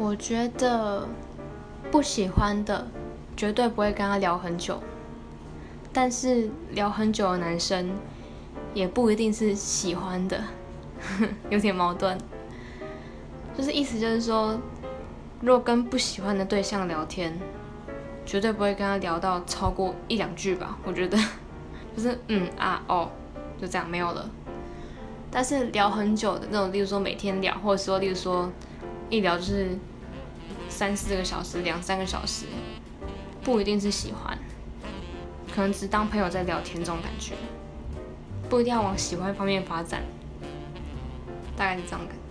我觉得不喜欢的绝对不会跟他聊很久，但是聊很久的男生也不一定是喜欢的，有点矛盾。就是意思就是说，如果跟不喜欢的对象聊天，绝对不会跟他聊到超过一两句吧。我觉得 就是嗯啊哦，就这样没有了。但是聊很久的那种，例如说每天聊，或者说例如说一聊就是三四个小时、两三个小时，不一定是喜欢，可能只当朋友在聊天这种感觉，不一定要往喜欢方面发展，大概是这样感觉。